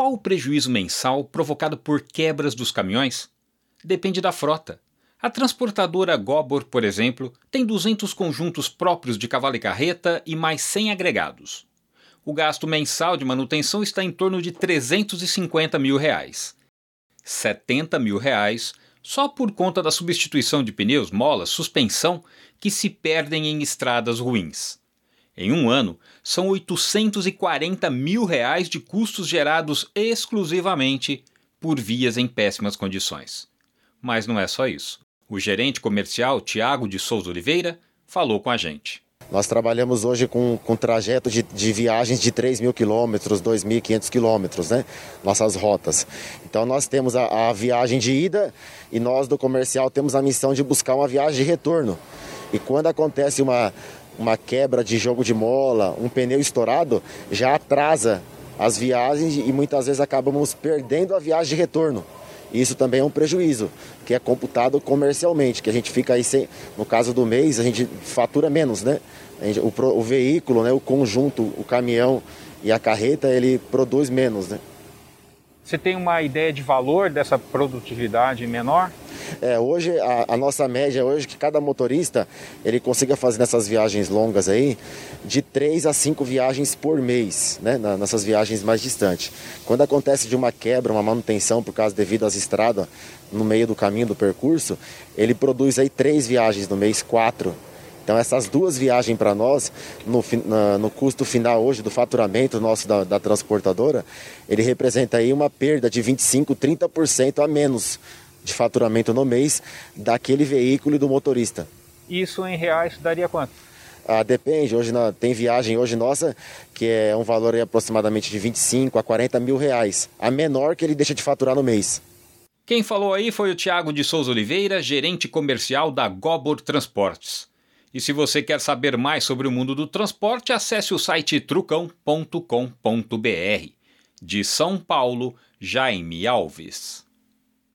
qual o prejuízo mensal provocado por quebras dos caminhões? Depende da frota. A transportadora Gobor, por exemplo, tem 200 conjuntos próprios de cavalo e carreta e mais 100 agregados. O gasto mensal de manutenção está em torno de 350 mil reais. 70 mil reais só por conta da substituição de pneus, molas, suspensão que se perdem em estradas ruins. Em um ano, são 840 mil reais de custos gerados exclusivamente por vias em péssimas condições. Mas não é só isso. O gerente comercial Tiago de Souza Oliveira falou com a gente. Nós trabalhamos hoje com, com trajeto de, de viagens de 3 mil quilômetros, 2.500 quilômetros, né? Nossas rotas. Então nós temos a, a viagem de ida e nós do comercial temos a missão de buscar uma viagem de retorno. E quando acontece uma, uma quebra de jogo de mola, um pneu estourado, já atrasa as viagens e muitas vezes acabamos perdendo a viagem de retorno. Isso também é um prejuízo, que é computado comercialmente, que a gente fica aí sem, no caso do mês, a gente fatura menos, né? Gente, o, o, veículo, né, o conjunto, o caminhão e a carreta, ele produz menos, né? Você tem uma ideia de valor dessa produtividade menor? É, hoje a, a, nossa média hoje é que cada motorista ele consiga fazer nessas viagens longas aí de três a cinco viagens por mês, né, nessas viagens mais distantes. Quando acontece de uma quebra, uma manutenção por causa devido às estradas no meio do caminho do percurso, ele produz aí três viagens no mês, quatro então essas duas viagens para nós, no, no, custo final hoje do faturamento nosso da, da, transportadora, ele representa aí uma perda de 25, 30% a menos de faturamento no mês daquele veículo e do motorista. Isso em reais daria quanto? Ah, depende, hoje tem viagem hoje nossa que é um valor aproximadamente de 25 a 40 mil reais, a menor que ele deixa de faturar no mês. Quem falou aí foi o Tiago de Souza Oliveira, gerente comercial da Gobor Transportes. E se você quer saber mais sobre o mundo do transporte, acesse o site trucão.com.br. De São Paulo, Jaime Alves.